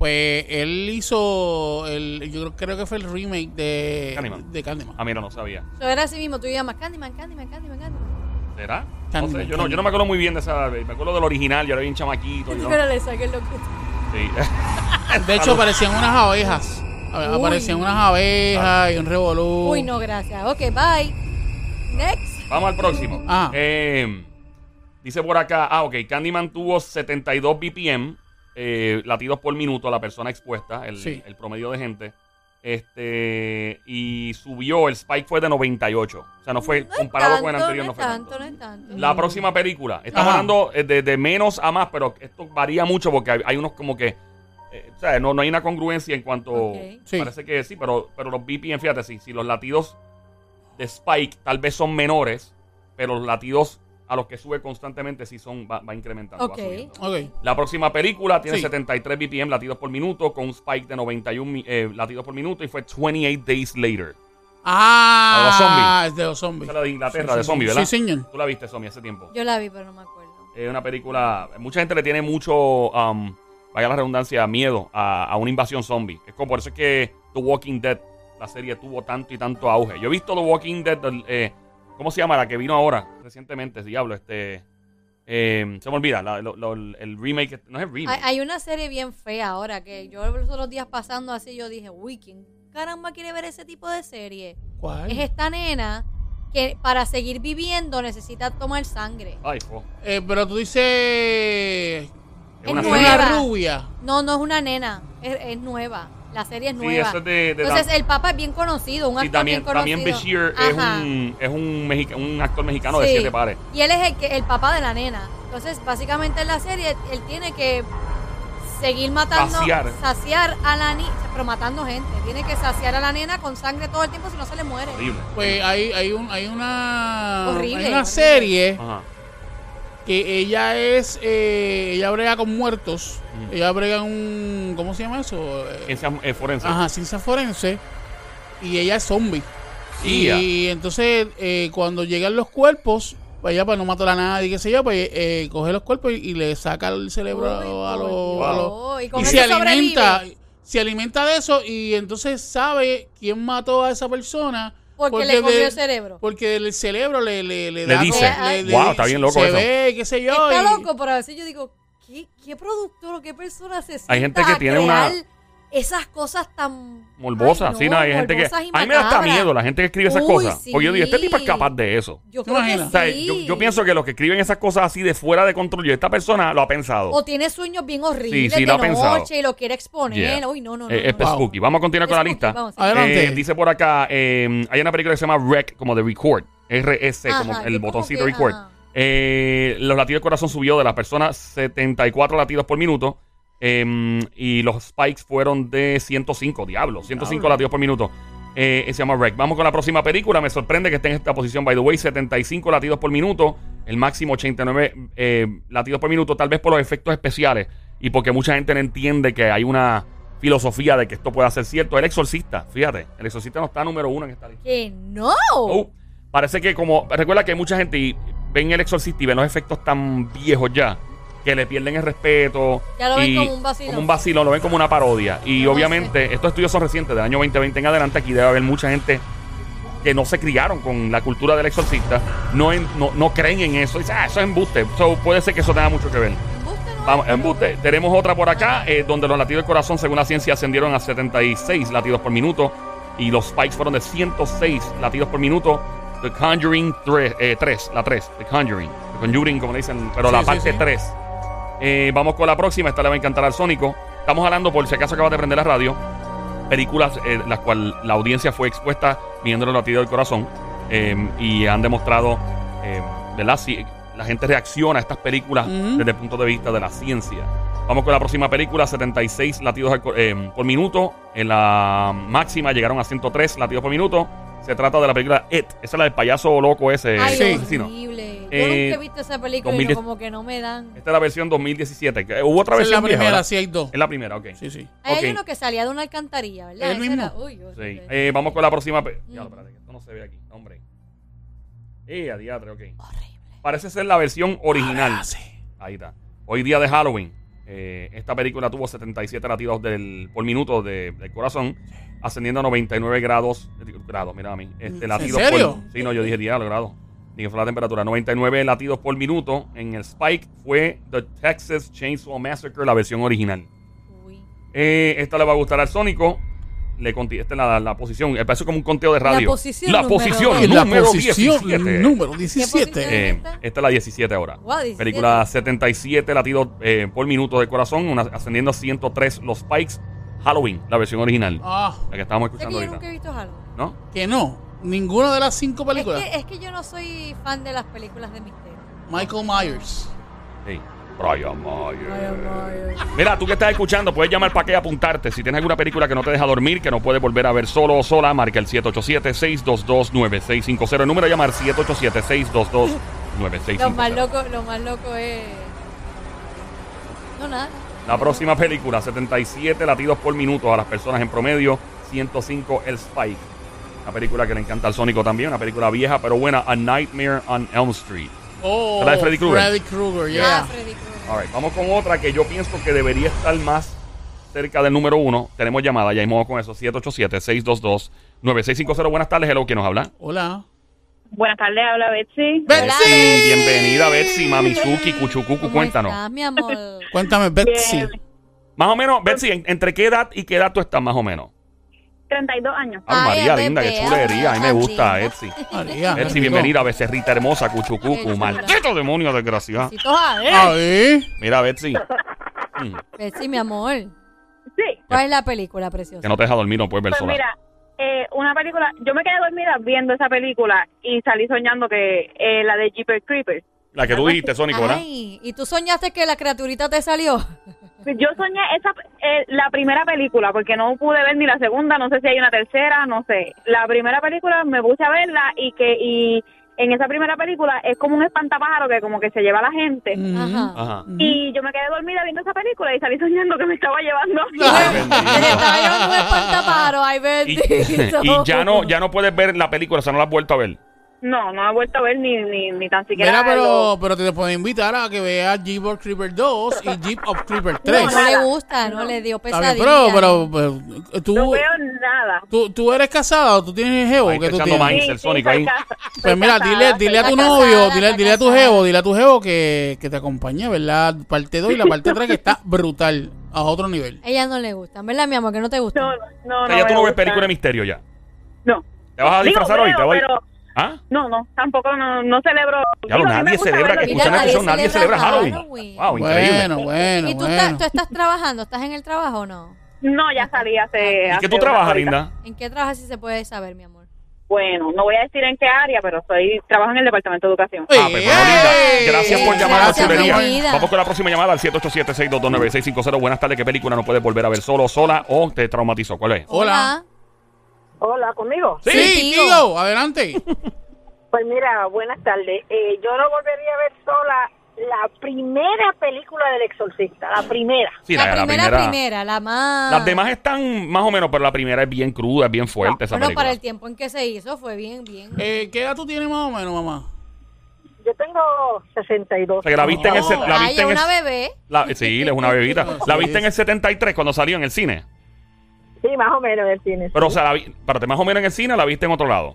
Pues él hizo el, yo creo que fue el remake de Candyman. de Candyman. Ah, mira, no sabía. Eso era así mismo, tú llamas Candyman, Candyman, Candyman, Candyman. ¿Será? No sé, yo no, yo no me acuerdo muy bien de esa. Me acuerdo del original, yo era bien chamaquito. yo no- le saqué el. Sí. De hecho aparecían unas abejas. Uy. Aparecían unas abejas y un revolú. Uy, no, gracias. Ok, bye. Next. Vamos al próximo. Ah. Eh, dice por acá, ah, ok, Candyman tuvo 72 BPM, eh, latidos por minuto a la persona expuesta, el, Sí. el promedio de gente. Este, y subió, el spike fue de 98. O sea, no fue No comparado tanto, con el anterior, no no fue tanto, tanto. no es tanto. La próxima película, estamos Ajá. hablando eh, de, de menos a más, pero esto varía mucho porque hay, hay unos como que, eh, o sea, no, no hay una congruencia en cuanto, Ok. Sí. parece que sí, pero, pero los BPM, fíjate, sí, si los latidos de Spike tal vez son menores, pero los latidos a los que sube constantemente sí son, va, va incrementando. va Ok. subiendo. Ok. La próxima película tiene Sí. 73 BPM latidos por minuto con un spike de 91 mi- eh, latidos por minuto y fue 28 Days Later. Ah, A los zombies. es de los zombies. Esa es la de Inglaterra, Sí, de sí, zombies, sí. ¿verdad? Sí, señor. Tú la viste, Somi, hace tiempo. Yo la vi, pero no me acuerdo. Es una película. Mucha gente le tiene mucho, um, vaya la redundancia, miedo a, a una invasión zombie. Es como por eso es que The Walking Dead, la serie, tuvo tanto y tanto auge. Yo he visto The Walking Dead, eh, ¿cómo se llama? La que vino ahora, recientemente, diablo, este. eh, se me olvida, la- lo- lo- el remake, no es el remake. Hay, hay una serie bien fea ahora que yo los otros días pasando así, yo dije, uy, ¿quién caramba quiere ver ese tipo de serie? ¿Cuál? Es esta nena que para seguir viviendo necesita tomar sangre. Ay, fo. Eh, pero tú dices. Es Es una nueva. rubia. No, no es una nena, es, es nueva. La serie es Sí, nueva. eso es de. de Entonces Dan- el papá es bien conocido, un actor también, bien también conocido. Bashir es un, es un, mexica- un actor mexicano de siete pares. Y él es el, que, el papá de la nena. Entonces, básicamente en la serie, él tiene que seguir matando, Saciar. saciar a la niña, pero matando gente. Tiene que saciar a la nena con sangre todo el tiempo, si no se le muere. Horrible. Pues hay, hay, un, hay una. Horrible, hay una serie Ajá. que ella es. eh, ella brega con muertos. Ella brega en un. ¿Cómo se llama eso? Ciencia eh, forense. Ajá, ciencia forense. Y ella es zombie. Ia. Y entonces, eh, cuando llegan los cuerpos, pues ella para no matar a nadie, qué sé yo, pues eh, coge los cuerpos y, y le saca el cerebro Uy, a los. a los- Dios. Y con y eso se alimenta, sobrevive. se alimenta de eso y entonces sabe quién mató a esa persona. Porque le comió de- el cerebro. Porque el cerebro le, le, le, Le da dice. como- le- le Wow, está bien loco se eso. ve, qué sé yo. Está y- loco, pero a veces yo digo, ¿qué, qué productor o qué persona se sienta Hay gente que a tiene una- esas cosas tan... Morbosa, Ay, sí, no, hay gente que. morbosas y A mí me da hasta macabras. miedo la gente que escribe esas Uy, cosas. sí. Porque yo digo, este tipo es capaz de eso. Yo ¿Te creo que imaginas? O sea, sí. yo, yo pienso que los que escriben esas cosas así de fuera de control, yo, esta persona lo ha pensado. O tiene sueños bien horribles sí, lo ha pensado. noche y lo quiere exponer. Yeah. Uy, no, no, no. Eh, es no, no. spooky. Vamos a continuar con la Spooky, lista. vamos, sí. Adelante. Eh, dice por acá, eh, hay una película que se llama Rec, como de Record. RS, Ajá, como yo el como botoncito que, Record. ajá. Eh, los latidos de corazón subió de las personas 74 latidos por minuto. eh, y los spikes fueron de 105, diablo, 105 latidos por minuto. Eh, se llama Rec. Vamos con la próxima película. Me sorprende que esté en esta posición, by the way. 75 latidos por minuto. El máximo 89 eh, latidos por minuto. Tal vez por los efectos especiales. Y porque mucha gente no entiende que hay una filosofía de que esto pueda ser cierto. El exorcista, fíjate. El exorcista no está número uno en esta lista. Que no. Oh, parece que como. Recuerda que hay mucha gente y ven el exorcista y ven los efectos tan viejos ya. Que le pierden el respeto. Ya lo ven y- como un vacilón. Como un vacilón, lo ven como una parodia. Y No obviamente, estos estudios son recientes, del año 2020 en adelante. Aquí debe haber mucha gente que no se criaron con la cultura del exorcista. No, en- no, no creen en eso. Dicen, ah, eso es embuste. So, puede ser que eso tenga mucho que ver. Embuste no Vamos, embuste. Tenemos otra por acá, eh, donde los latidos del corazón, según la ciencia, ascendieron a 76 latidos por minuto. Y los spikes fueron de 106 latidos por minuto. The Conjuring 3, eh, 3 la 3, The Conjuring. The Conjuring, como le dicen, pero Sí, la sí, parte sí. 3. Eh, vamos con la próxima, esta le va a encantar al Sónico. Estamos hablando, por si acaso acabas de prender la radio, películas eh, las cuales la audiencia fue expuesta viendo los latidos del corazón eh, y han demostrado, eh, ¿verdad? Si la gente reacciona a estas películas desde el punto de vista de la ciencia. Vamos con la próxima película, 76 latidos por minuto. En la máxima llegaron a 103 latidos por minuto. Se trata de la película It. Esa es la del payaso loco ese Ay, Sí. asesino. horrible. Yo Eh, nunca he visto esa película y 2010. no, como que no me dan. Esta es la versión 2017. que- Hubo otra Esa es versión la vieja, primera, ¿verdad? sí hay dos. Es la primera, ok. Sí, sí. Ok. Hay uno que salía de una alcantarilla, ¿verdad? ¿El Ese mismo? era- uy, Sí. Eh, vamos con la próxima. pe- Ya, Mm. espérate, que esto no se ve aquí. Hombre. Eh, a diatre, ok. Parece ser la versión original. Ah, sí. Ahí está. Hoy día de Halloween. eh, esta película tuvo 77 latidos del, por minuto de- del corazón, ascendiendo a 99 grados. grados, mira a mí. Este, ¿En latidos serio? Por, sí, no, yo dije 10 grados. Dije fue la temperatura. 99 latidos por minuto. En el Spike fue The Texas Chainsaw Massacre, la versión original. Uy. Eh, esta le va a gustar al Sónico. Le esta es la, la posición. eh, Parece como un conteo de radio. posición La número posición. En la número posición 17. número ¿Qué 17. posición? Eh, esta? esta es la 17 ahora. Wow, 17. Película 77 latidos eh, por minuto de corazón, una- ascendiendo a 103 los spikes. Halloween, la versión original. Ah, La que estábamos que escuchando yo nunca he ahorita. visto Halloween. ¿No? que no. Ninguna de las cinco Es películas. que, es que yo no soy fan de las películas de misterio. Michael Myers. Sí. Brian Myers. Ay, amor. Mira, tú que estás escuchando, puedes llamar para que apuntarte. Si tienes alguna película que no te deja dormir, que no puedes volver a ver solo o sola, marca el 787-622-9650. El número de llamar 787-622-9650. Lo más loco, lo más loco es. No, nada. La próxima película, 77 latidos por minuto a las personas en promedio, 105 el Spike. Una película que le encanta al Sónico también, una película vieja pero buena, A Nightmare on Elm Street. Oh, ¿La de Freddy Krueger? Freddy Krueger, Ah, yeah. Freddy Krueger. Alright, vamos con otra que yo pienso que debería estar más cerca del número uno. Tenemos llamada, ya vamos con eso, 787-622-9650. Buenas tardes, hello, ¿quién nos habla? Hola. Buenas tardes, habla Betsy. Betsy. Bienvenida, Betsy, Mamizuki, Cuchucucu, ¿Cómo cuéntanos. estás, mi amor? Cuéntame, Betsy. Bien. Más o menos, Betsy, ¿en- ¿entre qué edad y qué edad tú estás más o menos? 32 años. Ay, Ay, María bebé, linda, qué chulería. A mí me gusta, linda. Betsy. María, Betsy, bienvenida, becerrita hermosa, Qué Cuchucucu, chula. maldito demonio desgraciado. Besitos a rico. él. A ver. Mira, Betsy, mm, Betsy, mi amor. Sí. ¿Cuál es la película, preciosa? que no te deja dormir, no puedes ver Pues sola. mira, eh, una película, yo me quedé dormida viendo esa película y salí soñando que eh, la de Jeepers Creepers. La que tú dijiste, Sónico, ¿verdad? Ay, ¿y tú soñaste que la criaturita te salió? Yo soñé esa eh, la primera película porque no pude ver ni la segunda, no sé si hay una tercera, no sé. La primera película me puse a verla y que y en esa primera película es como un espantapájaro que como que se lleva a la gente. Ujú. Ajá. Ajá. Y yo me quedé dormida viendo esa película y salí soñando que me estaba llevando. Ay, bendito. estaba llevando un espantapájaro, ay, Y, bendito. y ya no ya no puedes ver la película, o sea, no la has vuelto a ver. No, no he vuelto a ver ni, ni, ni tan siquiera. Mira, pero, pero te puedo invitar a que veas Jeep of Creeper 2 y Jeep of Creeper No, 3. no le gusta, no, le dio pesadilla. pero, pero, pero, tú, No veo nada. tú, tú eres casado o tú tienes jevo. Que está tú echando tienes? maíz. el Sónico soy ahí. casa- Pues mira, casada, dile, dile a tu novio, casada, dile, dile a tu casada. jevo, dile a tu jevo que, que te acompañe, ¿verdad? Parte 2 y la parte 3 que está brutal, a otro nivel. Ella no le gusta, ¿verdad, mi amor? Que no te gusta. No, no, O sea, no ya tú no ves película de misterio ya. No. ¿Te vas a Digo, disfrazar hoy? veo, ¿Te vas a- pero ¿Ah? no, no, tampoco no, no celebro. Ya lo, Digo, nadie celebra, que escuchan esta nadie canción, nadie celebra Halloween. Halloween. Wow, increíble. Bueno, bueno, ¿Y tú, bueno. estás, tú estás trabajando? ¿Estás en el trabajo o no? No, ya salí hace. ¿Y hace qué tú trabajas, linda? ¿En qué trabajas si se puede saber, mi amor? Bueno, no voy a decir en qué área, pero soy trabajo en el departamento de educación. Ah, pues, bueno, linda. Gracias por llamar a chulería. Vamos con la próxima llamada al 787-622-9650. Buenas tardes. ¿Qué película no puedes volver a ver solo sola o te traumatizó? ¿Cuál es? Hola. Hola, ¿conmigo? Sí, Sí, tío. tío, adelante. Pues mira, buenas tardes. Eh, yo no volvería a ver sola la primera película del exorcista, la primera. Sí, la, primera, primera, la más... Las demás están más o menos, pero la primera es bien cruda, es bien fuerte esa Bueno, película. para el tiempo en que se hizo fue bien, bien. Eh, ¿Qué edad tú tienes más o menos, mamá? Yo tengo 62. O sea, que la viste en el... La Ay, viste en el una bebé. la- sí, es una bebita. La viste en el 73 cuando salió en el cine. Sí, más o menos en el cine. Pero, o sea, la vi, espérate, más o menos en el cine la viste en otro lado.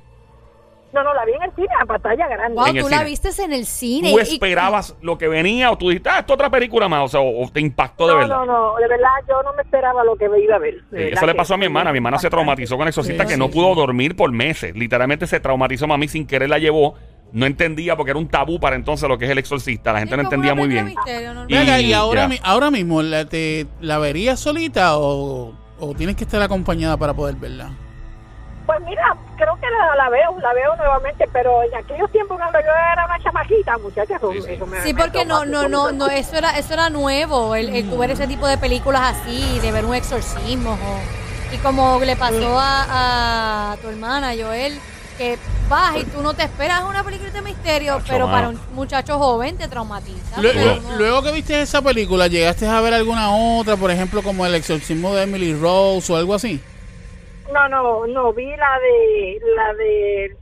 No, no, la vi en el cine, a pantalla grande. Wow, En el tú la cine. viste en el cine. ¿Tú y- esperabas lo que venía o tú dijiste, ah, esto es otra película más? O sea, o, o te impactó de no, verdad. no, no, de verdad yo no me esperaba lo que me iba a ver. de Sí, verdad eso le pasó a mi hermana. Mi hermana se traumatizó con el exorcista Sí, que sí, no sí. pudo dormir por meses. Literalmente se traumatizó. Mami sin querer la llevó. No entendía porque era un tabú para entonces lo que es el exorcista. La gente Sí, no entendía muy bien. Y- Venga, y ahora, ya. mi- ahora mismo, ¿la, te, ¿la verías solita o, o tienes que estar acompañada para poder verla? Pues mira, creo que la, la veo, la veo nuevamente, pero en aquellos tiempos cuando yo era una chamaquita, muchachas, eso, Sí, sí. eso me Sí, me porque no, no, no, no, eso era, eso era nuevo, el, el ver ese tipo de películas así, de ver un exorcismo. o- y como le pasó a, a tu hermana, Joel, que vas y tú no te esperas una película de misterio, pero mano. para un muchacho joven te traumatiza. Lue- pero lue- no. Luego que viste esa película, ¿llegaste a ver alguna otra, por ejemplo, como El exorcismo de Emily Rose o algo así? No, no, no, vi la de, la de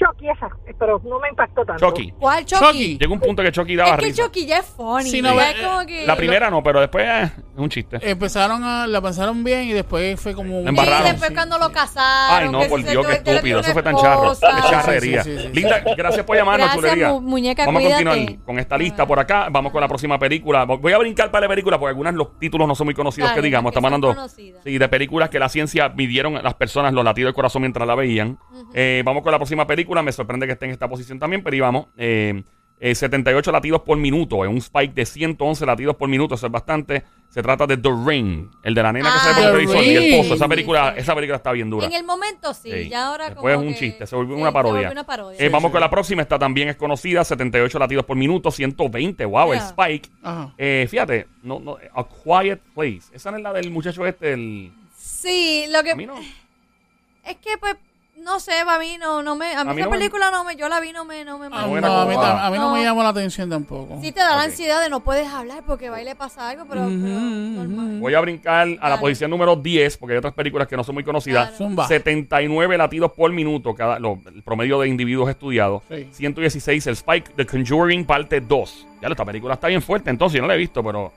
Chucky esa, pero no me impactó tanto. Chucky. ¿Cuál Chucky? Chucky. Llegó un punto que Chucky daba Es que risa. Chucky ya es funny. Sí, no, ya eh, es como que... La primera no, pero después eh, es un chiste. Empezaron a, la pensaron bien y después fue como... un- La embarraron. Sí, después cuando lo casaron. Ay, no, que por se Dios, qué tuvo que estúpido. Eso fue tan charro. esposa. Qué charrería. Sí, sí, sí, sí. Linda, gracias por llamarnos, Gracias, chulería. mu- muñeca, Vamos a cuídate. continuar con esta lista por acá. Vamos con la próxima película. Voy a brincar para la película porque algunas los títulos no son muy conocidos Dale, que digamos. las que Estamos son hablando conocidas. sí, de películas que la ciencia midieron a las personas los latidos del corazón mientras la veían. Eh, vamos con la próxima película. Me sorprende que esté en esta posición también, pero íbamos. Eh, eh, 78 latidos por minuto. Es un spike de 111 latidos por minuto. Eso es bastante. Se trata de The Ring, el de la nena que Ah, se ve por el televisor y el pozo. Esa película, esa película está bien dura. En el momento sí, Sí. ya ahora Después como es un que- chiste, se volvió sí, una parodia. Se volvió una parodia. Eh, vamos con la próxima. Esta también es conocida. 78 latidos por minuto, 120. Wow, el spike. Ajá. Eh, fíjate, no, no, A Quiet Place. Esa no es la del muchacho este, el... Sí, lo que A mí no. es que pues no sé, para mí no no me a mí, A mí esa no me- película no me yo la vi no me no me Ah, no no, era a, mí, a no No. me llamó la atención tampoco. Sí te da la ansiedad de no puedes hablar porque va y le pasa algo, pero, pero normal. Voy a brincar a la posición número 10, porque hay otras películas que no son muy conocidas. Claro. Zumba. 79 latidos por minuto, cada, lo- el promedio de individuos estudiados. Sí. 116, el Spike, The Conjuring, parte 2. Ya, esta película está bien fuerte, entonces yo no la he visto, pero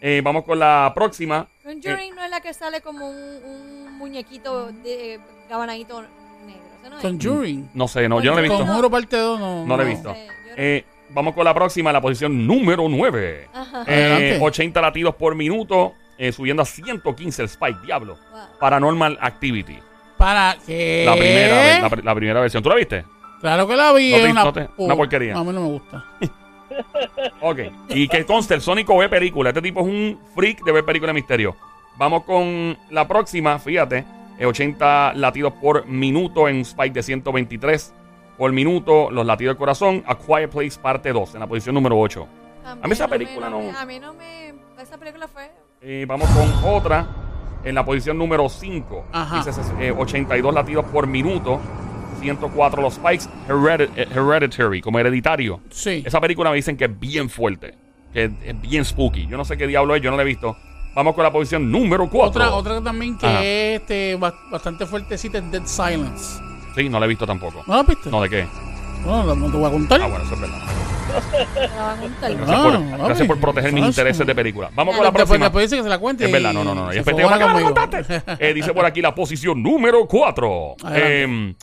eh, vamos con la próxima. Conjuring no es la que sale como un, un muñequito de eh, gabanadito Conjuring. No sé, no, yo no la he visto. Conjuro parte 2 no. No la he visto. Eh, vamos con la próxima, la posición número 9. Ajá. Eh, Adelante. 80 latidos por minuto, eh, subiendo a 115 el Spike, diablo. Wow. Paranormal Activity. ¿Para qué? La primera, la, la primera versión. ¿Tú la viste? Claro que la vi. No es te- una, no te- una porquería. A mí no me gusta. Ok. Y que conste, el Sónico ve película. Este tipo es un freak de ver películas de misterio. Vamos con la próxima, fíjate. Eh, 80 latidos por minuto en un spike de 123 por minuto. Los latidos del corazón. A Quiet Place parte 2 en la posición número 8. También A mí esa no me- película no- me- A mí no me. Esa película fue. Eh, vamos con otra en la posición número 5. Ajá. Dice eh, 82 latidos por minuto. 104 los spikes. Heredi- eh, Hereditary, como hereditario. Sí. Esa película me dicen que es bien fuerte. Que es bien spooky. Yo no sé qué diablo es, yo no la he visto. Vamos con la posición número 4. Otra, otra también que Ajá. es este, ba- bastante fuertecita es Dead Silence. Sí, no la he visto tampoco. ¿No la has visto? No, ¿de qué? No, no, no te voy a contar. Ah, bueno, eso es verdad. Gracias, Ah, por, gracias por proteger mis intereses de película. Vamos con la después, próxima. después dice que se la cuente. Es verdad, no, no, no. Y se después te fogona digo, ¿por qué no me conmigo. contaste? Eh, dice por aquí la posición número 4. Adelante.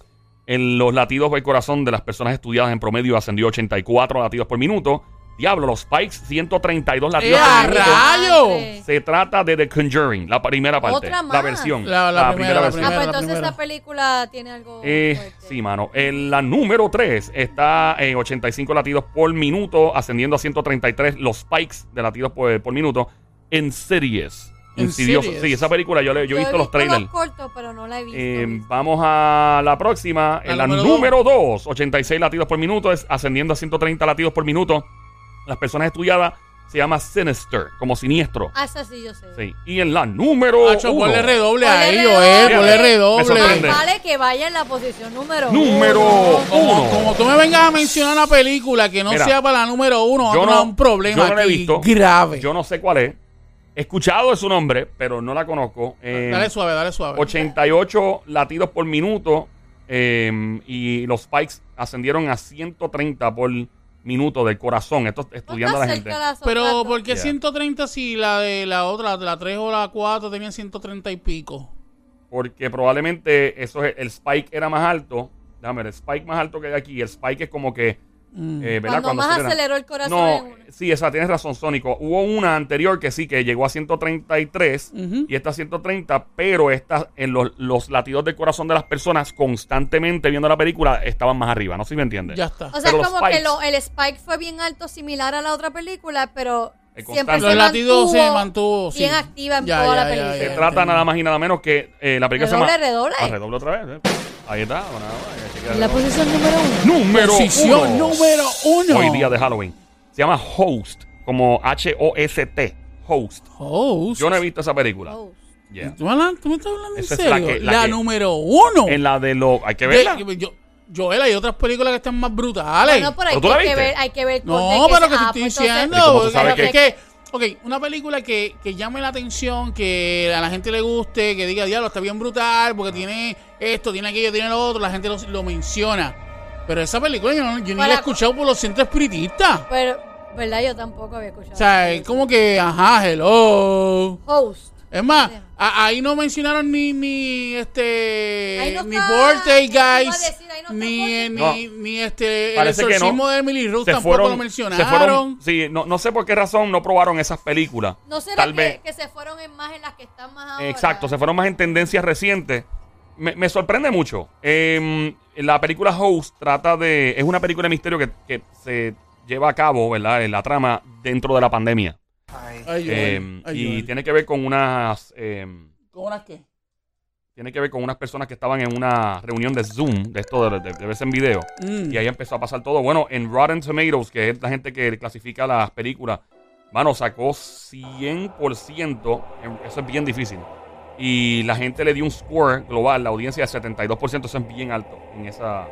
en los latidos del corazón de las personas estudiadas en promedio ascendió 84 latidos por minuto. Diablo, los Spikes 132 latidos ¡Eh, por minuto. rayo! Se trata de The Conjuring, la primera parte. Otra La más. versión. La- la primera, la Ah, versión. primera. pues entonces primera. esa película tiene algo. Eh, fuerte. sí, mano. En la número 3 está en 85 latidos por minuto, ascendiendo a 133 los spikes de latidos por, por minuto. Insidious. Insidioso. Insidious. Sí, esa película yo, le- yo he visto los trailers. los cortos, pero no la he visto. Eh, visto. vamos a la próxima. En la número número 2, 86 latidos por minuto, es ascendiendo a 130 latidos por minuto. Las personas estudiadas se llama Sinister, como siniestro. Ah, esa sí yo sé. Sí. Y en la número Hacho, 1. ponle redoble Ponle ahí. Joel, ponle Me redoble. Más vale que vaya en la posición número Número uno. Como, uno. como tú me vengas a mencionar una película que no Mira, sea para la número uno, yo no- un problema yo no la he visto. grave. Yo no sé cuál es. He escuchado de su nombre, pero no la conozco. Eh, dale suave, dale suave. 88 latidos por minuto eh, y los spikes ascendieron a 130 por minuto del corazón. Esto estudiando a la gente. Pero. ¿por qué Yeah. 130 si la de la otra, la 3 o la 4 tenían 130 y pico? Porque probablemente eso es, el spike era más alto. Déjame ver, el spike más alto que hay aquí. El spike es como que. Mm. eh, ¿verdad? Cuando más acelera. aceleró el corazón No, en una. sí, esa tienes razón, Sónico. Hubo una anterior que sí, que llegó a 133 Ujú. y esta a 130, pero esta, en los, los latidos del corazón de las personas constantemente viendo la película estaban más arriba. No sé si me entiendes. Ya está. O sea, Pero es los como que lo- el spike fue bien alto, similar a la otra película, pero siempre Los latidos se mantuvo sí. bien activa en Ya, toda ya, la ya, película. Se ya, trata nada más y nada menos que eh, la película Redoble, se llama. redoble. Ah, redoble otra vez. eh. Ahí está. bueno, bueno, En la posición número uno. Número Posición uno. número uno. Hoy día de Halloween. Se llama Host, como H-O-S-T. Host. Host. Yo no he visto esa película. Oh. Yeah. ¿Tú, hablas- tú me estás hablando en Esa es serio? la que- la la que- número uno. En la de lo. Hay que De- verla. yo, Joel, hay otras películas que están más brutales. Bueno, pero hay ¿Pero tú la que, viste? ver, hay que ver con- No, de pero que te estoy pues entonces- diciendo. ¿Y cómo tú sabes porque que- es que, ok, una película que, que llame la atención, que a la gente le guste, que diga, diablo, está bien brutal, porque tiene esto, tiene aquello, tiene lo otro, la gente lo, lo menciona. Pero esa película yo, no- yo ni la he escuchado por los centros espiritistas. Pero, ¿verdad? Yo tampoco había escuchado. O sea, es como que, ajá, hello. Host. Es más, Sí. a- ahí no mencionaron ni, ni este, no ni Birthday Guys, ahí no está ni, ni, No. ni este, el Parece que no. exorcismo de Emily Rose se tampoco fueron, lo se mencionaron. fueron- sí, no, no sé por qué razón no probaron esas películas. ¿No será Tal que, vez. que se fueron en más en las que están más ahora? Exacto, se fueron más en tendencias recientes. Me, me sorprende mucho. Eh, la película Host trata de. Es una película de misterio que, que se lleva a cabo, ¿verdad? En la trama dentro de la pandemia. Ay, Eh, Joel. Ay, y Joel. tiene que ver con unas... eh, ¿Cómo las qué? Tiene que ver con unas personas que estaban en una reunión de Zoom, de esto de, de, de verse en video. Mm. Y ahí empezó a pasar todo. Bueno, en Rotten Tomatoes, que es la gente que clasifica las películas, mano, sacó 100%. en- Eso es bien difícil. Y la gente le dio un score global, la audiencia de 72%, eso es bien alto en esa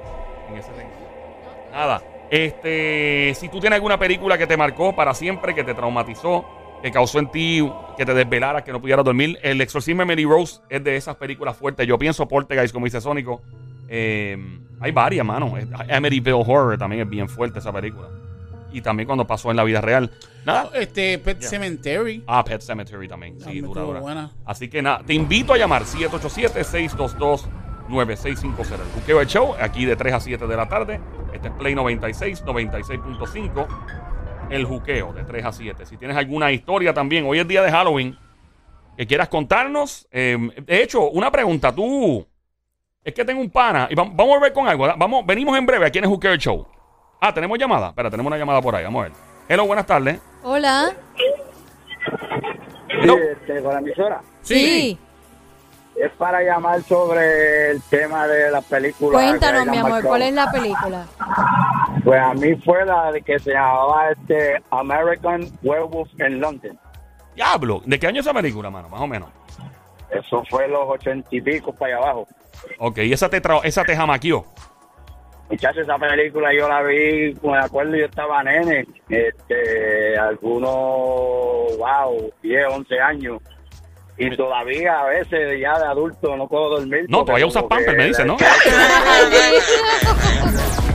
en ese ranking. Nada. Este, si tú tienes alguna película que te marcó para siempre, que te traumatizó, que causó en ti que te desvelaras, que no pudieras dormir, El Exorcismo de Emily Rose es de esas películas fuertes. Yo pienso Poltergeist, como dice Sónico. Eh, hay varias, mano. Amityville Horror también es bien fuerte esa película. Y también cuando pasó en la vida real. Nada. Este, Pet Yeah. Cemetery. Ah, Pet Cemetery también. Sí, dura, dura. buena. Así que nada, te invito a llamar 787-622-9650. El Juqueo del Show, aquí de 3 a 7 de la tarde. Este es Play 96, 96.5. El Juqueo, de 3 a 7. Si tienes alguna historia también, hoy es día de Halloween, que quieras contarnos. eh, de hecho, una pregunta, tú. Es que tengo un pana y vam- vamos a ver con algo. Vamos, venimos en breve aquí en el Juqueo Show. Ah, tenemos llamada. Espera, tenemos una llamada por ahí. Vamos a ver. Hello, buenas tardes. Hola. No. este, con la emisora. Sí. Es para llamar sobre el tema de las películas. Cuéntanos, mi amor, marcado. ¿cuál es la película? Pues a mí fue la de que se llamaba este American Werewolf en London. Diablo. ¿De qué año es esa película, mano? Más o menos. Eso fue los ochenta y pico para allá abajo. Ok, y esa te, tra- esa te jamaqueó. Muchachos, esa película yo la vi, me acuerdo, yo estaba nene, este, algunos, wow, 10, 11 años. Y todavía a veces ya de adulto no puedo dormir. No, porque todavía usas Pampers, me dice, ¿no?